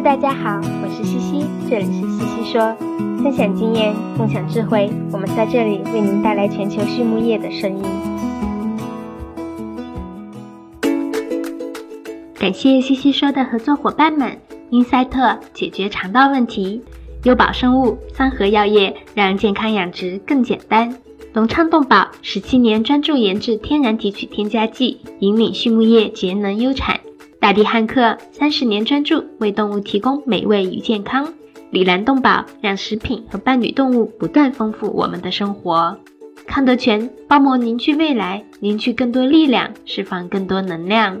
大家好，我是西西，这里是西西说，分享经验，共享智慧，我们在这里为您带来全球畜牧业的声音。感谢西西说的合作伙伴们，英赛特解决肠道问题，优宝生物、三和药业让健康养殖更简单，隆昌动宝十七年专注研制天然提取添加剂，引领畜牧业节能优产。大地汉克三十年专注为动物提供美味与健康，里兰动宝让食品和伴侣动物不断丰富我们的生活。康德全包膜凝聚未来，凝聚更多力量，释放更多能量。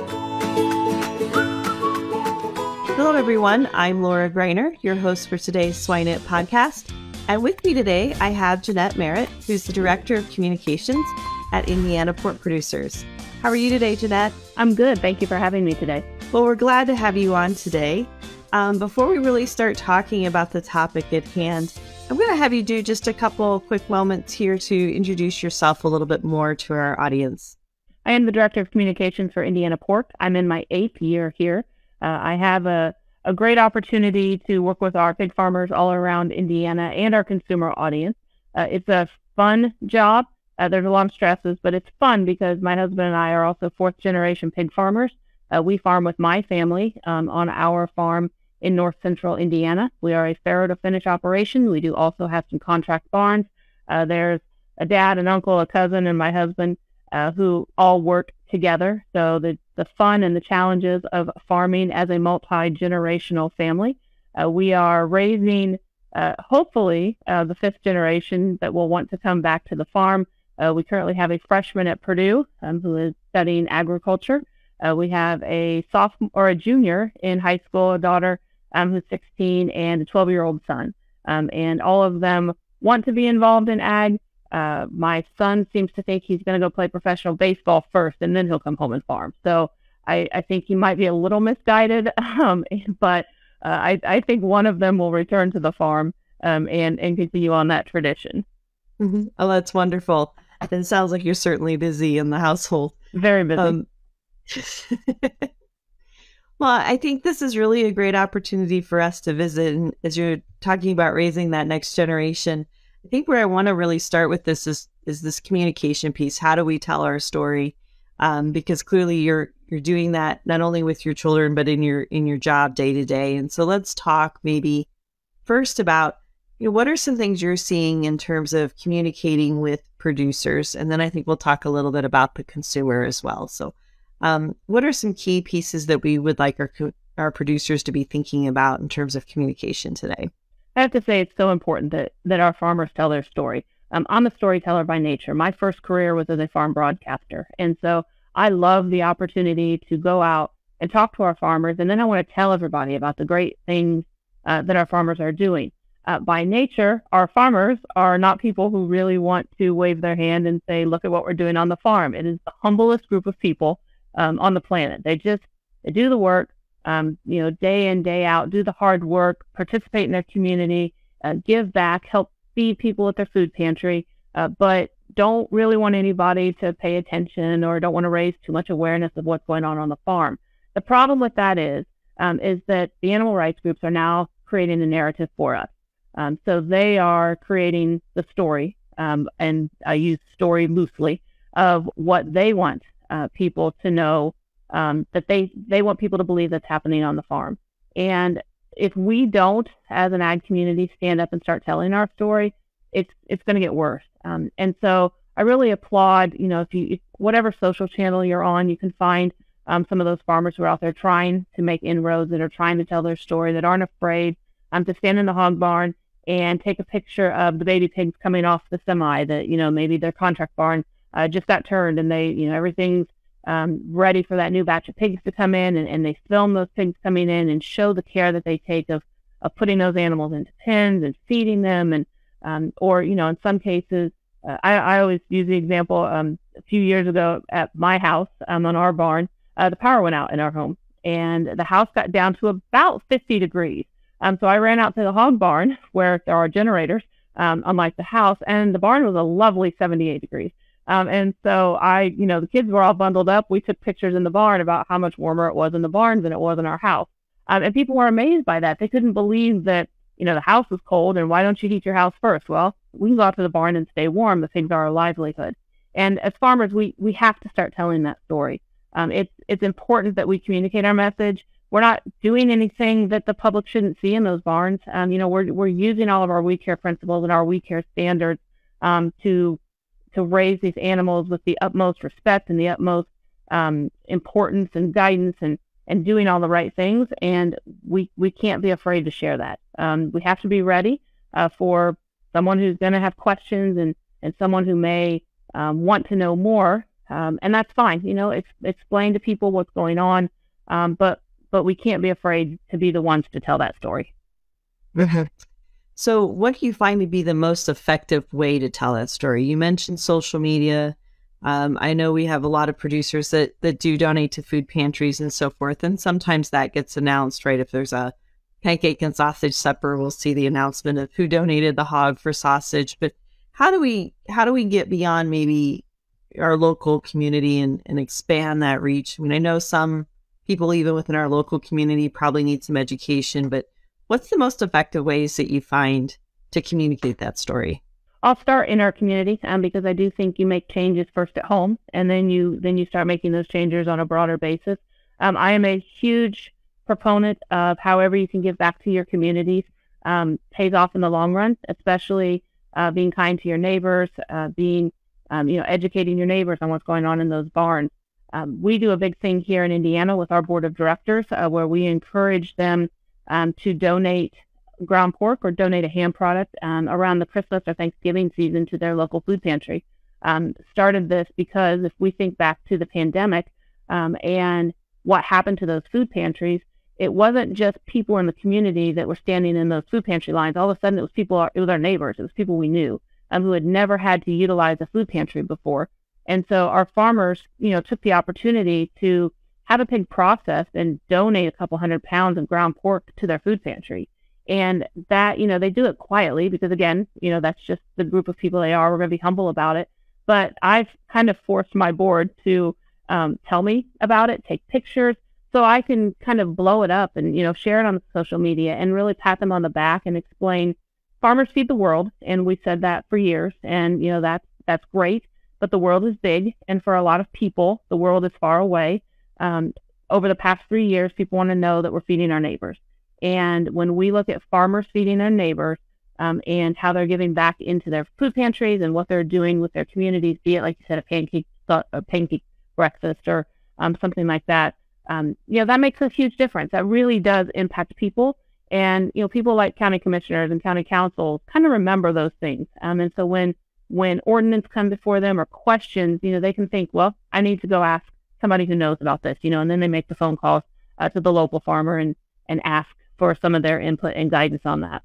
Everyone. I'm Laura Greiner, your host for today's Swine It podcast. And with me today, I have Jeanette Merritt, who's the Director of Communications at Indiana Pork Producers. How are you today, Jeanette? I'm good. Thank you for having me today. Well, we're glad to have you on today. Um, before we really start talking about the topic at hand, I'm going to have you do just a couple quick moments here to introduce yourself a little bit more to our audience. I am the Director of Communications for Indiana Pork. I'm in my eighth year here. Uh, I have a, a great opportunity to work with our pig farmers all around Indiana and our consumer audience. Uh, it's a fun job. Uh, there's a lot of stresses, but it's fun because my husband and I are also fourth generation pig farmers. Uh, we farm with my family um, on our farm in north central Indiana. We are a farrow to finish operation. We do also have some contract barns. Uh, there's a dad, an uncle, a cousin, and my husband uh, who all work together. So the, the fun and the challenges of farming as a multi-generational family. Uh, we are raising, uh, hopefully, uh, the fifth generation that will want to come back to the farm. Uh, we currently have a freshman at Purdue um, who is studying agriculture. Uh, we have a sophomore or a junior in high school, a daughter um, who's 16, and a 12-year-old son. Um, and all of them want to be involved in ag. Uh, my son seems to think he's going to go play professional baseball first, and then he'll come home and farm. So I, I think he might be a little misguided, um, but uh, I, I think one of them will return to the farm um, and and continue on that tradition. Mm-hmm. Oh, that's wonderful. It sounds like you're certainly busy in the household. Very busy. Um, well, I think this is really a great opportunity for us to visit. And as you're talking about raising that next generation, I think where I want to really start with this is is this communication piece. How do we tell our story? Um, because clearly you're you're doing that not only with your children but in your in your job day to day. And so let's talk maybe first about you know what are some things you're seeing in terms of communicating with producers, and then I think we'll talk a little bit about the consumer as well. So, um, what are some key pieces that we would like our our producers to be thinking about in terms of communication today? I have to say it's so important that, that our farmers tell their story. Um, I'm a storyteller by nature. My first career was as a farm broadcaster. And so I love the opportunity to go out and talk to our farmers. And then I want to tell everybody about the great things uh, that our farmers are doing. Uh, by nature, our farmers are not people who really want to wave their hand and say, look at what we're doing on the farm. It is the humblest group of people um, on the planet. They just they do the work um, you know, day in, day out, do the hard work, participate in their community, uh, give back, help feed people at their food pantry, uh, but don't really want anybody to pay attention or don't want to raise too much awareness of what's going on on the farm. The problem with that is, um, is that the animal rights groups are now creating a narrative for us. Um, so they are creating the story, um, and I use story loosely, of what they want uh, people to know um, that they they want people to believe that's happening on the farm. And if we don't, as an ag community, stand up and start telling our story, it's it's going to get worse. Um, and so I really applaud, you know, if you if whatever social channel you're on, you can find um, some of those farmers who are out there trying to make inroads that are trying to tell their story that aren't afraid um, to stand in the hog barn and take a picture of the baby pigs coming off the semi that, you know, maybe their contract barn uh, just got turned and they, you know, everything's um, ready for that new batch of pigs to come in and, and they film those pigs coming in and show the care that they take of, of putting those animals into pens and feeding them and, um, or, you know, in some cases, uh, I, I always use the example um, a few years ago at my house um, on our barn, uh, the power went out in our home and the house got down to about 50 degrees. Um, so I ran out to the hog barn where there are generators, um, unlike the house, and the barn was a lovely 78 degrees. Um, and so I, you know, the kids were all bundled up. We took pictures in the barn about how much warmer it was in the barn than it was in our house. Um, and people were amazed by that. They couldn't believe that, you know, the house was cold and why don't you heat your house first? Well, we can go out to the barn and stay warm. The things are our livelihood. And as farmers, we, we have to start telling that story. Um, it's, it's important that we communicate our message. We're not doing anything that the public shouldn't see in those barns. Um, you know, we're, we're using all of our we care principles and our we care standards um, to to raise these animals with the utmost respect and the utmost um, importance and guidance and and doing all the right things. And we we can't be afraid to share that. Um, we have to be ready uh, for someone who's going to have questions and and someone who may um, want to know more. Um, and that's fine. You know, ex- explain to people what's going on. Um, but but we can't be afraid to be the ones to tell that story. So, what do you find to be the most effective way to tell that story? You mentioned social media. Um, I know we have a lot of producers that that do donate to food pantries and so forth, and sometimes that gets announced, right? If there's a pancake and sausage supper, we'll see the announcement of who donated the hog for sausage. But how do we how do we get beyond maybe our local community and, and expand that reach? I mean, I know some people even within our local community probably need some education, but What's the most effective ways that you find to communicate that story? I'll start in our community um, because I do think you make changes first at home, and then you then you start making those changes on a broader basis. Um, I am a huge proponent of however you can give back to your communities um, pays off in the long run, especially uh, being kind to your neighbors, uh, being um, you know educating your neighbors on what's going on in those barns. Um, we do a big thing here in Indiana with our board of directors uh, where we encourage them um, to donate ground pork or donate a ham product um, around the Christmas or Thanksgiving season to their local food pantry. Um, started this because if we think back to the pandemic um, and what happened to those food pantries, it wasn't just people in the community that were standing in those food pantry lines. All of a sudden, it was people. It was our neighbors. It was people we knew um, who had never had to utilize a food pantry before. And so our farmers, you know, took the opportunity to have a pig processed and donate a couple hundred pounds of ground pork to their food pantry. And that, you know, they do it quietly because, again, you know, that's just the group of people they are. We're going to be humble about it. But I've kind of forced my board to um, tell me about it, take pictures, so I can kind of blow it up and, you know, share it on social media and really pat them on the back and explain farmers feed the world. And we said that for years. And, you know, that's, that's great. But the world is big. And for a lot of people, the world is far away um, over the past three years, people want to know that we're feeding our neighbors. And when we look at farmers feeding their neighbors um, and how they're giving back into their food pantries and what they're doing with their communities, be it like you said, a pancake, a pancake breakfast or um, something like that, um, you know, that makes a huge difference. That really does impact people. And, you know, people like county commissioners and county councils kind of remember those things. Um, and so when, when ordinance come before them or questions, you know, they can think, well, I need to go ask somebody who knows about this, you know, and then they make the phone calls uh, to the local farmer and, and ask for some of their input and guidance on that.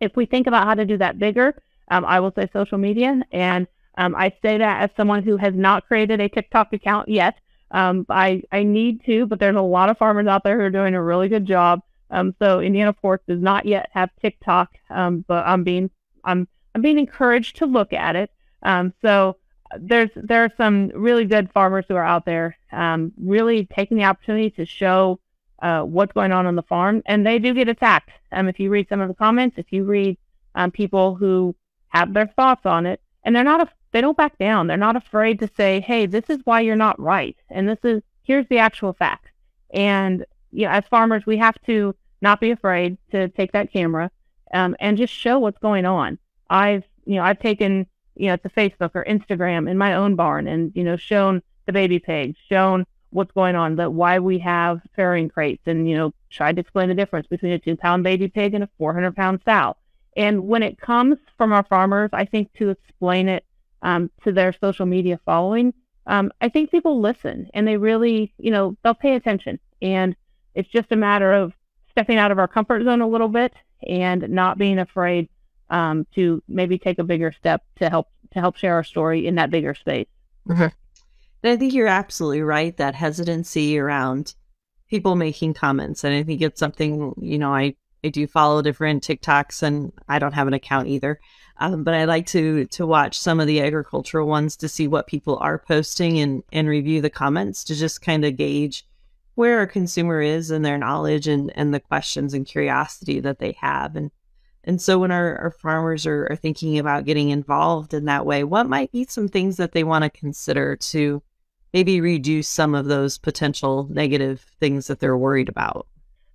If we think about how to do that bigger, um, I will say social media. And um, I say that as someone who has not created a TikTok account yet. Um, I, I need to, but there's a lot of farmers out there who are doing a really good job. Um, so Indiana Pork does not yet have TikTok, um, but I'm being I'm I'm being encouraged to look at it. Um, so there's there are some really good farmers who are out there, um, really taking the opportunity to show uh, what's going on on the farm, and they do get attacked. Um, if you read some of the comments, if you read um, people who have their thoughts on it, and they're not a, they don't back down. They're not afraid to say, "Hey, this is why you're not right," and this is here's the actual facts. And you know, as farmers, we have to not be afraid to take that camera um, and just show what's going on. I've you know I've taken you know, to Facebook or Instagram in my own barn and, you know, shown the baby pigs, shown what's going on, that why we have farrowing crates and, you know, tried to explain the difference between a two pound baby pig and a 400 pound sow. And when it comes from our farmers, I think to explain it um, to their social media following, um, I think people listen and they really, you know, they'll pay attention. And it's just a matter of stepping out of our comfort zone a little bit and not being afraid um, to maybe take a bigger step to help to help share our story in that bigger space. Mm-hmm. And I think you're absolutely right. That hesitancy around people making comments, and I think it's something you know I I do follow different TikToks, and I don't have an account either. Um, but I like to to watch some of the agricultural ones to see what people are posting and and review the comments to just kind of gauge where a consumer is and their knowledge and and the questions and curiosity that they have and and so when our, our farmers are, are thinking about getting involved in that way, what might be some things that they want to consider to maybe reduce some of those potential negative things that they're worried about?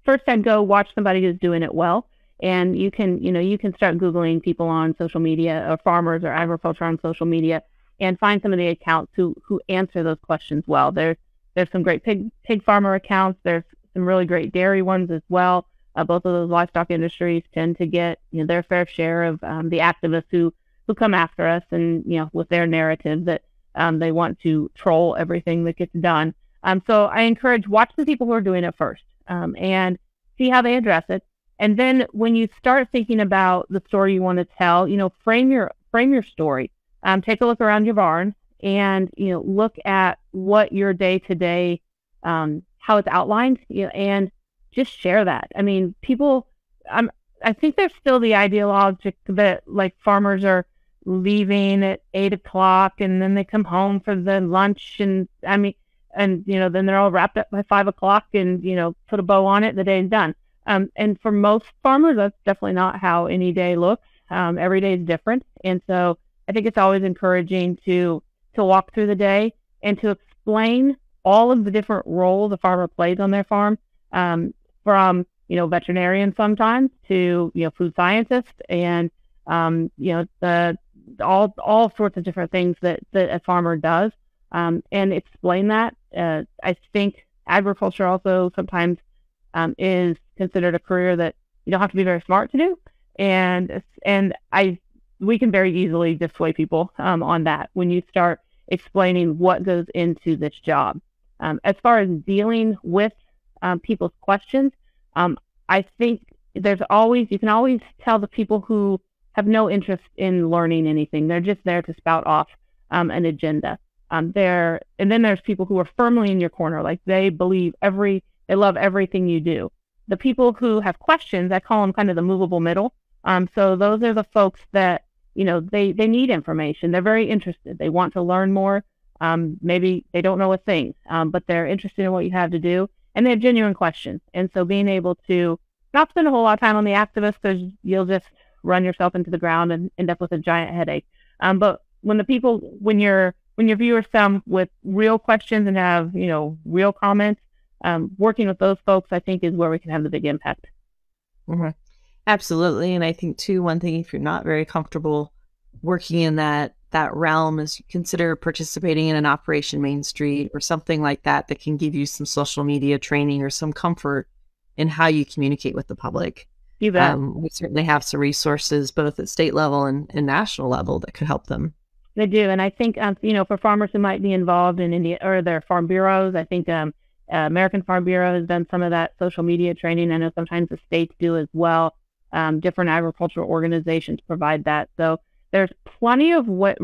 First, I'd go watch somebody who's doing it well. And you can, you know, you can start Googling people on social media or farmers or agriculture on social media and find some of the accounts who, who answer those questions well. There's, there's some great pig, pig farmer accounts. There's some really great dairy ones as well. Uh, both of those livestock industries tend to get you know, their fair share of um, the activists who, who come after us and, you know, with their narrative that um, they want to troll everything that gets done. Um, so I encourage watch the people who are doing it first um, and see how they address it. And then when you start thinking about the story you want to tell, you know, frame your frame your story. Um, take a look around your barn and you know look at what your day to day how it's outlined you know, and just share that. I mean, people, I'm, I think there's still the ideologic that like farmers are leaving at eight o'clock and then they come home for the lunch and I mean, and you know, then they're all wrapped up by five o'clock and you know, put a bow on it. The day's done. Um, and for most farmers, that's definitely not how any day looks. Um, every day is different, and so I think it's always encouraging to to walk through the day and to explain all of the different roles a farmer plays on their farm. Um, from you know veterinarians sometimes to you know food scientists and um, you know the all all sorts of different things that that a farmer does um, and explain that. Uh, I think agriculture also sometimes um, is considered a career that you don't have to be very smart to do, and and I we can very easily dissuade people um, on that when you start explaining what goes into this job. Um, as far as dealing with um, people's questions. Um, I think there's always, you can always tell the people who have no interest in learning anything. They're just there to spout off um, an agenda. Um, there, and then there's people who are firmly in your corner, like they believe every, they love everything you do. The people who have questions, I call them kind of the movable middle. Um, so those are the folks that, you know, they, they need information. They're very interested. They want to learn more. Um, maybe they don't know a thing, um, but they're interested in what you have to do and they have genuine questions. And so being able to not spend a whole lot of time on the activists because you'll just run yourself into the ground and end up with a giant headache. Um, but when the people, when your when your viewers come with real questions and have you know real comments, um, working with those folks, I think is where we can have the big impact. Mm-hmm. Absolutely, and I think too one thing if you're not very comfortable working in that that realm is consider participating in an Operation Main Street or something like that that can give you some social media training or some comfort in how you communicate with the public. You bet. Um, we certainly have some resources both at state level and, and national level that could help them. They do, and I think um, you know for farmers who might be involved in India or their farm bureaus, I think um, uh, American Farm Bureau has done some of that social media training. I know sometimes the states do as well. Um, different agricultural organizations provide that. So there's plenty of what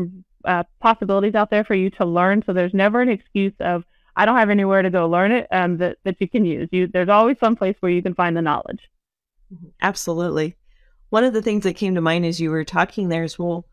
uh, possibilities out there for you to learn. So there's never an excuse of I don't have anywhere to go learn it um, that that you can use. You there's always some place where you can find the knowledge. Mm-hmm. Absolutely. One of the things that came to mind as you were talking there is well,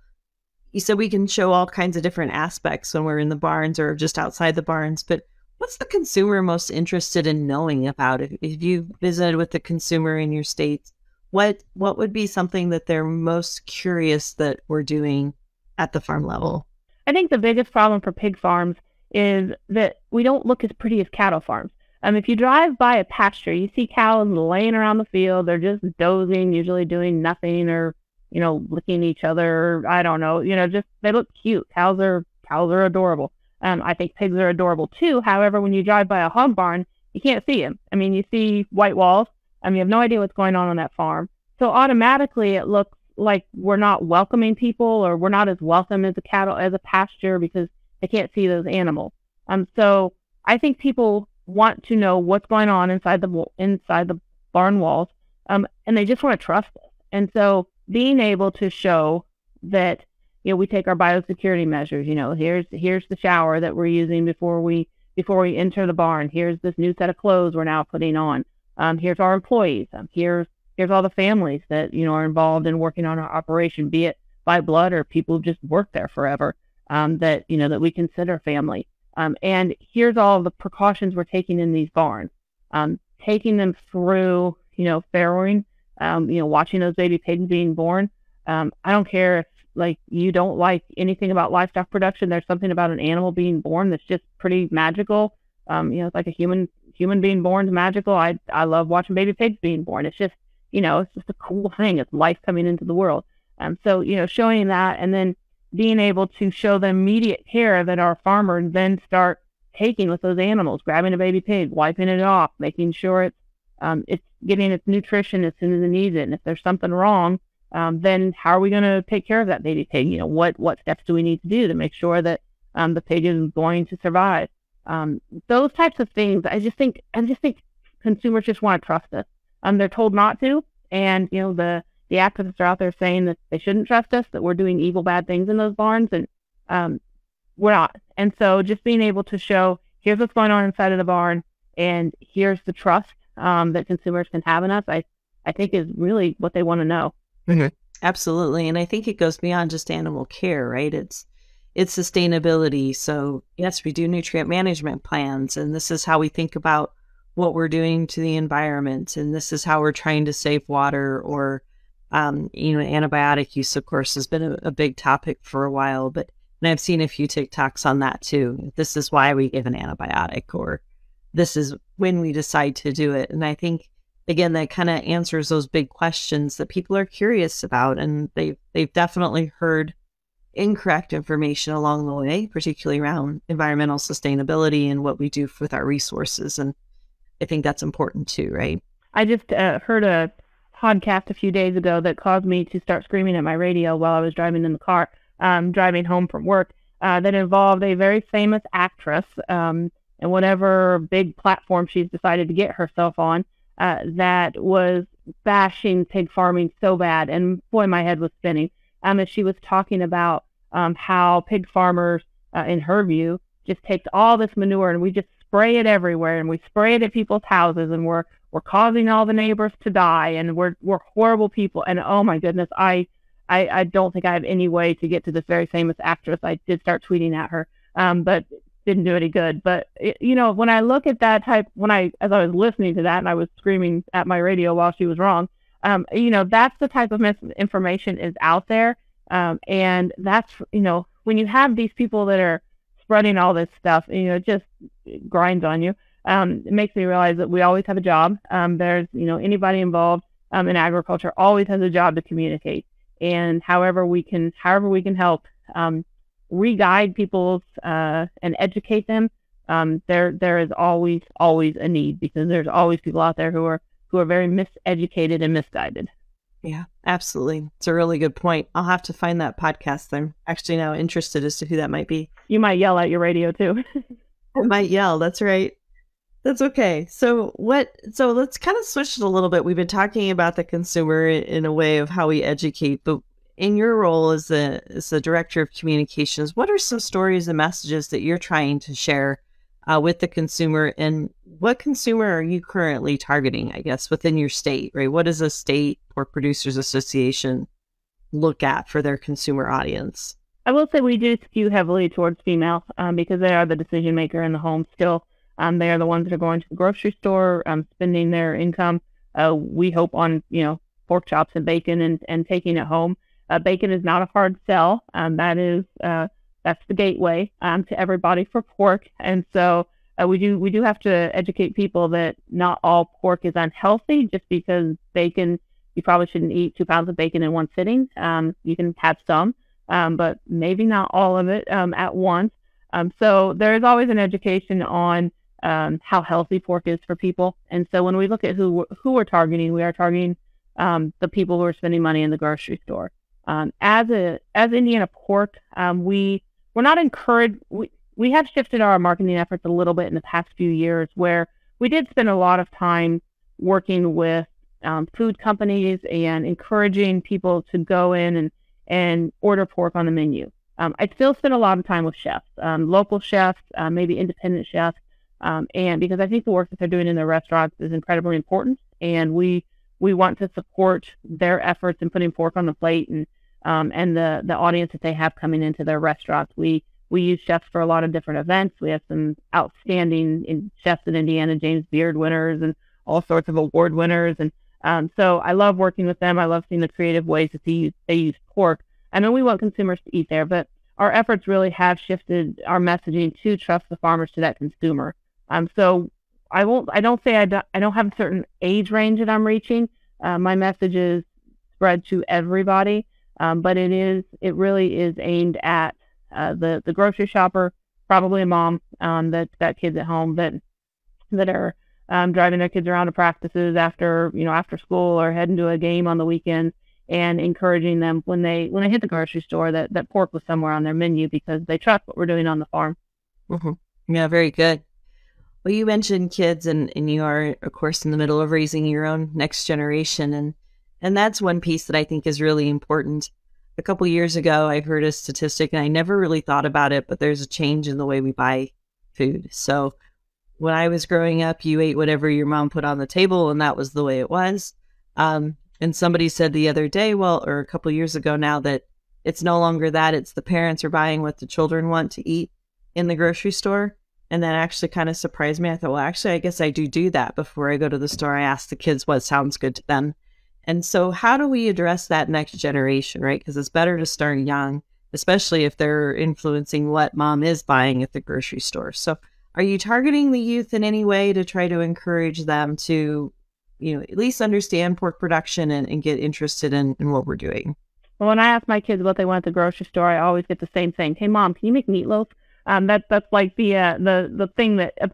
you said we can show all kinds of different aspects when we're in the barns or just outside the barns, but what's the consumer most interested in knowing about it? If you visited with the consumer in your states, what what would be something that they're most curious that we're doing at the farm level? I think the biggest problem for pig farms is that we don't look as pretty as cattle farms. Um, if you drive by a pasture, you see cows laying around the field. They're just dozing, usually doing nothing or, you know, licking each other. I don't know. You know, just they look cute. Cows are cows are adorable. Um, I think pigs are adorable too. However, when you drive by a hog barn, you can't see them. I mean, you see white walls, I mean, you have no idea what's going on on that farm. So automatically it looks like we're not welcoming people or we're not as welcome as a cattle as a pasture because they can't see those animals. Um, so I think people want to know what's going on inside the inside the barn walls, um, and they just want to trust us. And so being able to show that you know we take our biosecurity measures. You know, here's here's the shower that we're using before we before we enter the barn. Here's this new set of clothes we're now putting on. Um, here's our employees. Um, here's here's all the families that you know are involved in working on our operation, be it by blood or people who just work there forever. Um, that you know that we consider family. Um, and here's all the precautions we're taking in these barns. Um, taking them through, you know, farrowing, um, you know, watching those baby pigs being born. I don't care if like you don't like anything about livestock production. There's something about an animal being born that's just pretty magical. You know, it's like a human human being born is magical. I I love watching baby pigs being born. It's just you know, it's just a cool thing. It's life coming into the world. Um, so you know, showing that and then being able to show the immediate care that our farmers then start taking with those animals, grabbing a baby pig, wiping it off, making sure it's um, it's getting its nutrition as soon as it needs it. And if there's something wrong, um, then how are we going to take care of that baby pig? You know, what what steps do we need to do to make sure that um, the pig is going to survive? Um, those types of things, I just think, I just think consumers just want to trust us. Um, they're told not to, and you know the the activists are out there saying that they shouldn't trust us, that we're doing evil, bad things in those barns, and um, we're not. And so just being able to show here's what's going on inside of the barn, and here's the trust um, that consumers can have in us, I, I think is really what they want to know. Mm-hmm. Absolutely. And I think it goes beyond just animal care, right? It's it's sustainability. So yes, we do nutrient management plans, and this is how we think about what we're doing to the environment, and this is how we're trying to save water or um, you know, antibiotic use, of course, has been a, a, big topic for a while, but and I've seen a few TikToks on that too. This is why we give an antibiotic, or this is when we decide to do it. And I think again that kind of answers those big questions that people are curious about, and they they've definitely heard incorrect information along the way, particularly around environmental sustainability and what we do with our resources. And I think that's important too, right? I just uh, heard a podcast a few days ago that caused me to start screaming at my radio while I was driving in the car, um, driving home from work, uh, that involved a very famous actress um, and whatever big platform she's decided to get herself on uh, that was bashing pig farming so bad. And boy, my head was spinning um, as she was talking about um, how pig farmers, uh, in her view, just takes all this manure and we just spray it everywhere and we spray it at people's houses and we're we're causing all the neighbors to die and we're we're horrible people. And oh my goodness i i, I don't think i have any way to get to this very famous actress. I did start tweeting at her um, but didn't do any good. But it, you know when i look at that type when i as i was listening to that and i was screaming at my radio while she was wrong um, you know that's the type of misinformation is out there um, and that's you know when you have these people that are spreading all this stuff, you know, it just grinds on you. Um, it makes me realize that we always have a job. Um, there's, you know, anybody involved um, in agriculture always has a job to communicate, and however we can, however we can help um, re-guide people uh, and educate them. There, there is always, always a need because there's always people out there who are who are very miseducated and misguided. Yeah, absolutely. It's a really good point. I'll have to find that podcast. I'm actually now interested as to who that might be. You might yell at your radio too. I might yell. That's right. That's okay. So what? So let's kind of switch it a little bit. We've been talking about the consumer in a way of how we educate, but in your role as the as the director of communications, what are some stories and messages that you're trying to share uh, with the consumer, and what consumer are you currently targeting? I guess within your state, right? What does a state pork producers association look at for their consumer audience? I will say we do skew heavily towards female um, because they are the decision maker in the home still. Um, they are the ones that are going to the grocery store, um, spending their income. Uh, we hope on you know pork chops and bacon and, and taking it home. Uh, bacon is not a hard sell. Um, that is uh, that's the gateway um, to everybody for pork. And so uh, we do we do have to educate people that not all pork is unhealthy. Just because bacon, you probably shouldn't eat two pounds of bacon in one sitting. Um, you can have some, um, but maybe not all of it um, at once. Um, so there is always an education on um, how healthy pork is for people. And so when we look at who who we're targeting, we are targeting the people who are spending money in the grocery store. Um, as a as Indiana Pork, um, we we're not encouraged. We we have shifted our marketing efforts a little bit in the past few years, where we did spend a lot of time working with um, food companies and encouraging people to go in and and order pork on the menu. Um, I still spend a lot of time with chefs, um, local chefs, uh, maybe independent chefs, um, and because I think the work that they're doing in their restaurants is incredibly important, and we we want to support their efforts in putting pork on the plate and um, and the the audience that they have coming into their restaurants. We we use chefs for a lot of different events. We have some outstanding in chefs in Indiana, James Beard winners, and all sorts of award winners. And um, so I love working with them. I love seeing the creative ways that they use they use pork. I know we want consumers to eat there, but our efforts really have shifted our messaging to trust the farmers to that consumer. Um, so I won't. I don't say I don't, I don't have a certain age range that I'm reaching. Uh, my message is spread to everybody, um, but it is it really is aimed at uh, the the grocery shopper, probably a mom um, that got kids at home that that are um, driving their kids around to practices after you know after school or heading to a game on the weekend and encouraging them when they when they hit the grocery store that that pork was somewhere on their menu because they trust what we're doing on the farm. Mm-hmm. Yeah, very good. Well, you mentioned kids, and, and you are, of course, in the middle of raising your own next generation, and and that's one piece that I think is really important. A couple years ago, I heard a statistic, and I never really thought about it, but there's a change in the way we buy food. So when I was growing up, you ate whatever your mom put on the table, and that was the way it was. Um, and somebody said the other day, well, or a couple years ago now, that it's no longer that; it's the parents are buying what the children want to eat in the grocery store. And that actually kind of surprised me. I thought, well, actually, I guess I do do that before I go to the store. I ask the kids what sounds good to them. And so, how do we address that next generation, right? Because it's better to start young, especially if they're influencing what mom is buying at the grocery store. So, are you targeting the youth in any way to try to encourage them to, you know, at least understand pork production and, and get interested in, in what we're doing? Well, when I ask my kids what they want at the grocery store, I always get the same thing. Hey, mom, can you make meatloaf? Um, that that's like the uh, the the thing that uh,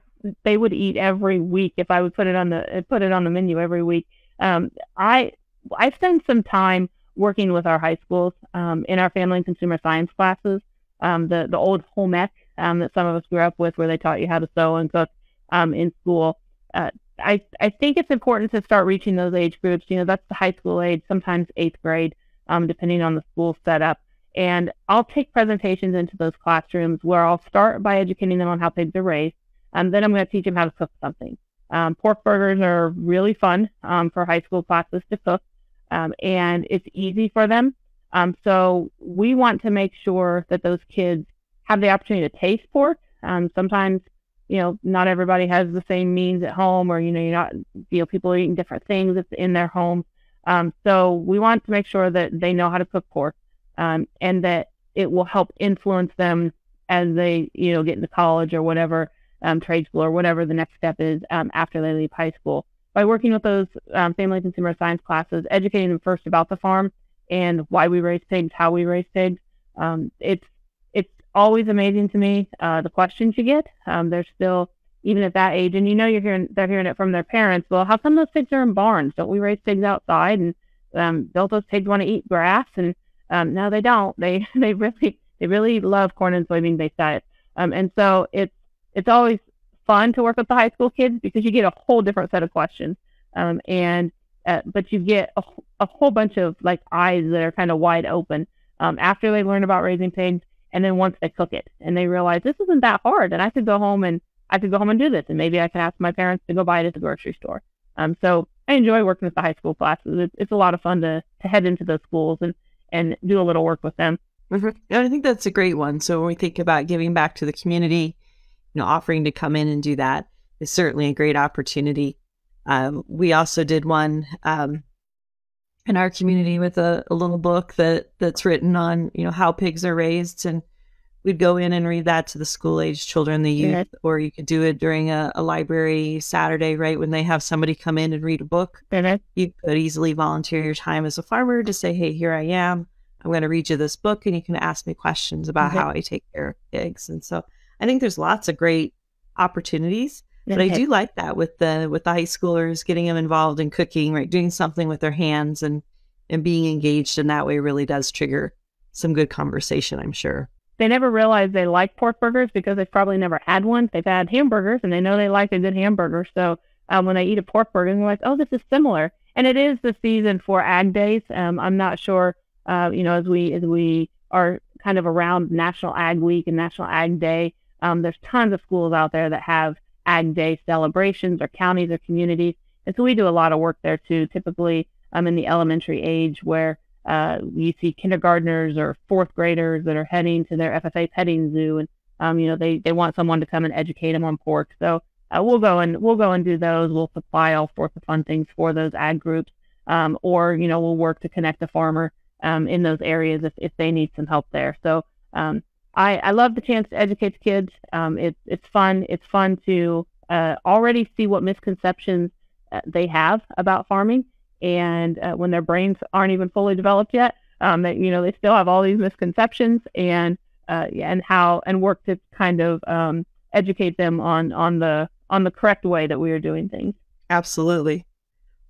they would eat every week if I would put it on the uh, put it on the menu every week. Um, I I spend some time working with our high schools um, in our family and consumer science classes. Um, the the old home ec um, that some of us grew up with, where they taught you how to sew and cook um, in school. Uh, I I think it's important to start reaching those age groups. You know, that's the high school age, sometimes eighth grade, um, depending on the school setup. And I'll take presentations into those classrooms where I'll start by educating them on how pigs are raised, and then I'm going to teach them how to cook something. Um, pork burgers are really fun um, for high school classes to cook, um, and it's easy for them. Um, so we want to make sure that those kids have the opportunity to taste pork. Um, sometimes, you know, not everybody has the same means at home, or you know, you're not, you know, people are eating different things in their home. Um, so we want to make sure that they know how to cook pork and that it will help influence them as they, you know, get into college or whatever, um, trade school or whatever the next step is um, after they leave high school. By working with those um, family consumer science classes, educating them first about the farm and why we raise pigs, how we raise pigs, um, it's it's always amazing to me uh, the questions you get. Um, they're still even at that age, and you know you're hearing they're hearing it from their parents. Well, how come those pigs are in barns? Don't we raise pigs outside? And um, don't those pigs want to eat grass? And um, no, they don't. They they really they really love corn and soybean based diets. Um, and so it's it's always fun to work with the high school kids because you get a whole different set of questions. Um, and uh, but you get a, a whole bunch of like eyes that are kind of wide open um, after they learn about raising pigs, and then once they cook it and they realize this isn't that hard, and I could go home and I could go home and do this, and maybe I can ask my parents to go buy it at the grocery store. Um, so I enjoy working with the high school classes. It's, it's a lot of fun to to head into those schools and and do a little work with them. Mm-hmm. I think that's a great one. So when we think about giving back to the community, know, offering to come in and do that is certainly a great opportunity. Um, we also did one um, in our community with a, a, little book that that's written on you know how pigs are raised, and we'd go in and read that to the school age children, the youth, yeah. or you could do it during a, a, library Saturday, right when they have somebody come in and read a book. Yeah. You could easily volunteer your time as a farmer to say, "Hey, here I am. I'm going to read you this book, and you can ask me questions about how I take care of pigs." And so I think there's lots of great opportunities. But I do like that with the with the high schoolers, getting them involved in cooking, right? Doing something with their hands and and being engaged in that way really does trigger some good conversation, I'm sure. They never realize they like pork burgers because they've probably never had one. They've had hamburgers and they know they like a good hamburger. So um, when they eat a pork burger, they're like, oh, this is similar. And it is the season for ag days. Um, I'm not sure, uh, you know, as we as we are kind of around National Ag Week and National Ag Day, um, there's tons of schools out there that have Ag Day celebrations or counties or communities. And so we do a lot of work there too, typically um, in the elementary age where uh, you see kindergartners or fourth graders that are heading to their FFA petting zoo, and um, you know they, they want someone to come and educate them on pork. So uh, we'll go and we'll go and do those. We'll supply all sorts of fun things for those ag groups, um, or you know we'll work to connect the farmer um, in those areas if, if they need some help there. So um, I, I love the chance to educate the kids. Um, it's it's fun. It's fun to uh, already see what misconceptions uh, they have about farming and uh, when their brains aren't even fully developed yet, um, that you know they still have all these misconceptions and uh, and how and work to kind of um, educate them on on the on the correct way that we are doing things. Absolutely.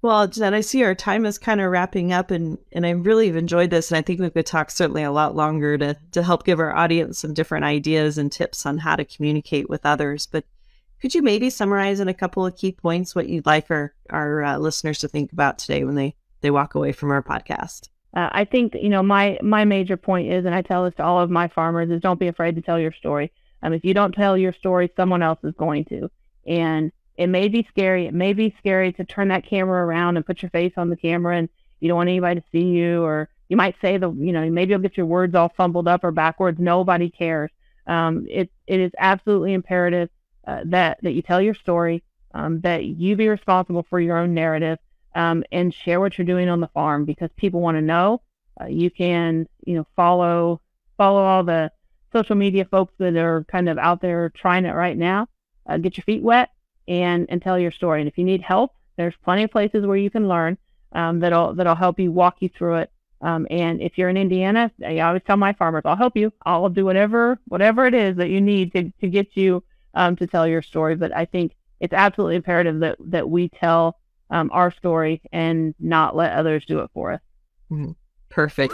Well, Jen, I see our time is kind of wrapping up, and and I really have enjoyed this, and I think we could talk certainly a lot longer to to help give our audience some different ideas and tips on how to communicate with others. But could you maybe summarize in a couple of key points what you'd like our, our uh, listeners to think about today when they, they walk away from our podcast? Uh, I think, you know, my, my major point is, and I tell this to all of my farmers, is don't be afraid to tell your story. Um, if you don't tell your story, someone else is going to. And it may be scary. It may be scary to turn that camera around and put your face on the camera and you don't want anybody to see you or you might say the, you know, maybe you'll get your words all fumbled up or backwards. Nobody cares. Um, it, it is absolutely imperative uh, that that you tell your story, um, that you be responsible for your own narrative, um, and share what you're doing on the farm because people want to know. Uh, you can you know follow follow all the social media folks that are kind of out there trying it right now. Uh, get your feet wet and and tell your story. And if you need help, there's plenty of places where you can learn um, that'll that'll help you walk you through it. Um, and if you're in Indiana, I always tell my farmers, I'll help you. I'll do whatever whatever it is that you need to to get you um, to tell your story. But I think it's absolutely imperative that that we tell um, our story and not let others do it for us. Mm-hmm. Perfect.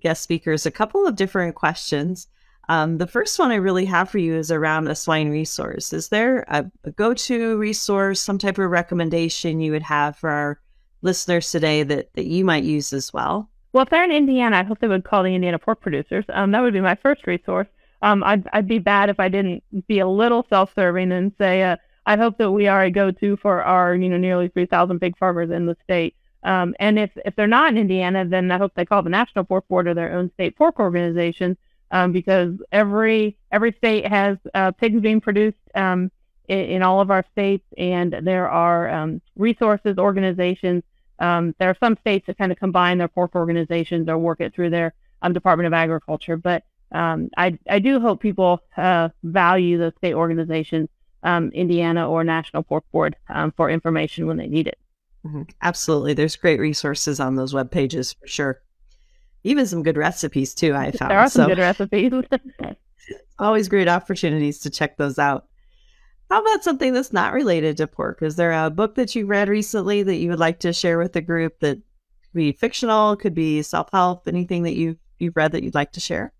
guest speakers a couple of different questions. Um, the first one I really have for you is around a swine resource. Is there a, a go to resource, some type of recommendation you would have for our listeners today that, that you might use as well? Well, if they're in Indiana, I hope they would call the Indiana Pork Producers. Um, that would be my first resource. Um, I'd, I'd be bad if I didn't be a little self-serving and say, uh, I hope that we are a go-to for our, you know, nearly 3,000 pig farmers in the state. Um, and if, if they're not in Indiana, then I hope they call the National Pork Board or their own state pork organization, um, because every every state has uh, pigs being produced um, in, in, all of our states, and there are um, resources, organizations um, there are some states that kind of combine their pork organizations or work it through their um, Department of Agriculture. But I, I do hope people uh, value the state organizations, Indiana or National Pork Board, for information when they need it. Mm-hmm. Absolutely. There's great resources on those web pages for sure. Even some good recipes too, I found. There are some so, good recipes. always great opportunities to check those out. How about something that's not related to pork? Is there a book that you read recently that you would like to share with the group that could be fictional, could be self help, anything that you've you've read that you'd like to share?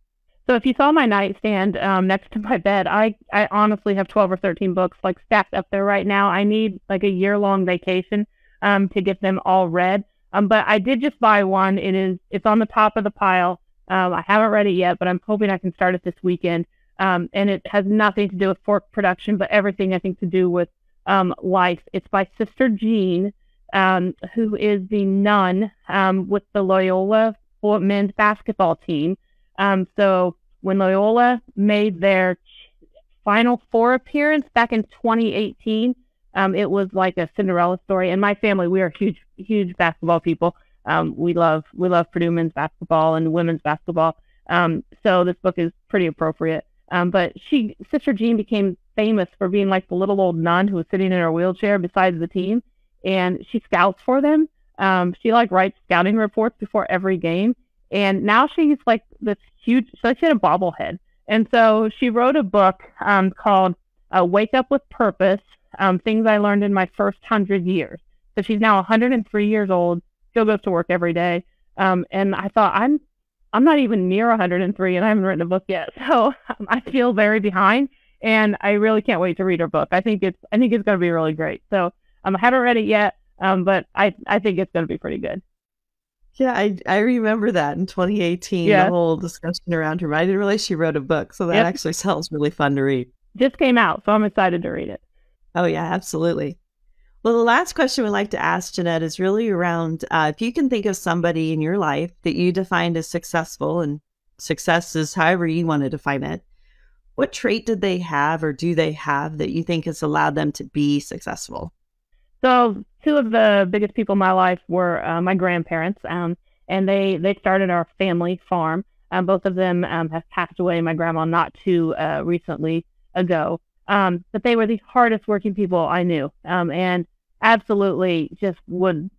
So if you saw my nightstand um, next to my bed, I I honestly have twelve or thirteen books like stacked up there right now. I need like a year long vacation um, to get them all read. Um, but I did just buy one. It is it's on the top of the pile. Um, I haven't read it yet, but I'm hoping I can start it this weekend. Um, and it has nothing to do with pork production, but everything I think to do with um, life. It's by Sister Jean, um, who is the nun um, with the Loyola men's basketball team. Um, so when Loyola made their Final Four appearance back in 2018, um, it was like a Cinderella story. And my family, we are huge, huge basketball people. Um, we love we love Purdue men's basketball and women's basketball. Um, so this book is pretty appropriate. Um, but she, Sister Jean, became famous for being like the little old nun who was sitting in her wheelchair beside the team, and she scouts for them. Um, she like writes scouting reports before every game, and now she's like this huge. So she had a bobblehead, and so she wrote a book um, called uh, "Wake Up with Purpose: um, Things I Learned in My First Hundred Years." So she's now 103 years old still goes to work every day. Um, and I thought I'm I'm not even near 103 and I haven't written a book yet. So um, I feel very behind and I really can't wait to read her book. I think it's I think it's going to be really great. So um, I haven't read it yet, um, but I I think it's going to be pretty good. Yeah, I I remember that in 2018, yeah. the whole discussion around her. I didn't realize she wrote a book, so that yep. actually sounds really fun to read. Just came out, so I'm excited to read it. Oh yeah, absolutely. Well, the last question we'd like to ask Jeanette is really around uh, if you can think of somebody in your life that you defined as successful, and success is however you want to define it. What trait did they have, or do they have, that you think has allowed them to be successful? So, two of the biggest people in my life were uh, my grandparents, um, and they they started our family farm. Um, both of them um, have passed away. My grandma not too uh, recently ago, um, but they were the hardest working people I knew, um, and absolutely just would,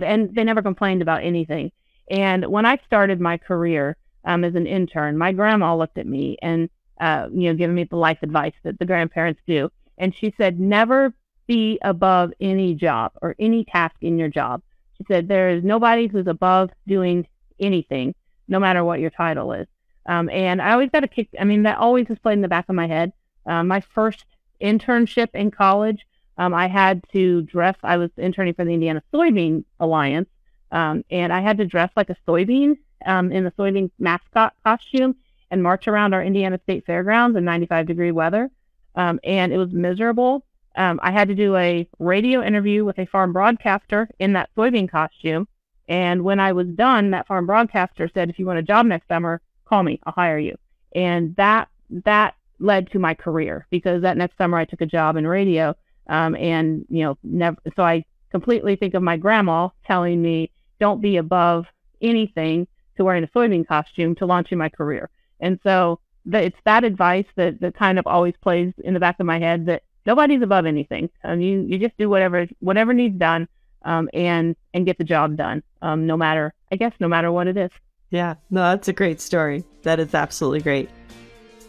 and they never complained about anything. And when I started my career um, as an intern, my grandma looked at me and, uh, you know, giving me the life advice that the grandparents do. And she said, never be above any job or any task in your job. She said, there is nobody who's above doing anything, no matter what your title is. Um, and I always got a kick. I mean, that always is played in the back of my head. Uh, my first internship in college, um, I had to dress. I was interning for the Indiana Soybean Alliance, um, and I had to dress like a soybean um, in the soybean mascot costume and march around our Indiana State Fairgrounds in 95 degree weather. Um, and it was miserable. Um, I had to do a radio interview with a farm broadcaster in that soybean costume. And when I was done, that farm broadcaster said, "If you want a job next summer, call me. I'll hire you." And that that led to my career because that next summer I took a job in radio um, and, you know, never, so I completely think of my grandma telling me, don't be above anything to wearing a soybean costume to launching my career. And so the, it's that advice that, that kind of always plays in the back of my head that nobody's above anything. Um, you, you just do whatever, whatever needs done, um, and, and get the job done. Um, no matter, I guess, no matter what it is. Yeah, no, that's a great story. That is absolutely great.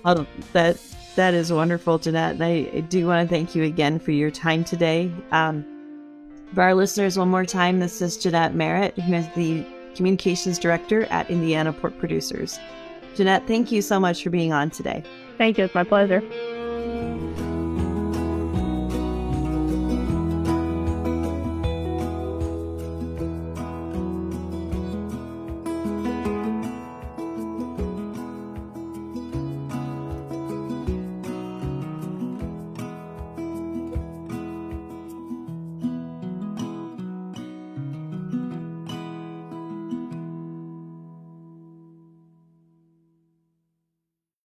Um, that that is wonderful, Jeanette. And I, I do want to thank you again for your time today. Um, for our listeners, one more time, this is Jeanette Merritt, who is the Communications Director at Indiana Pork Producers. Jeanette, thank you so much for being on today. Thank you. It's my pleasure.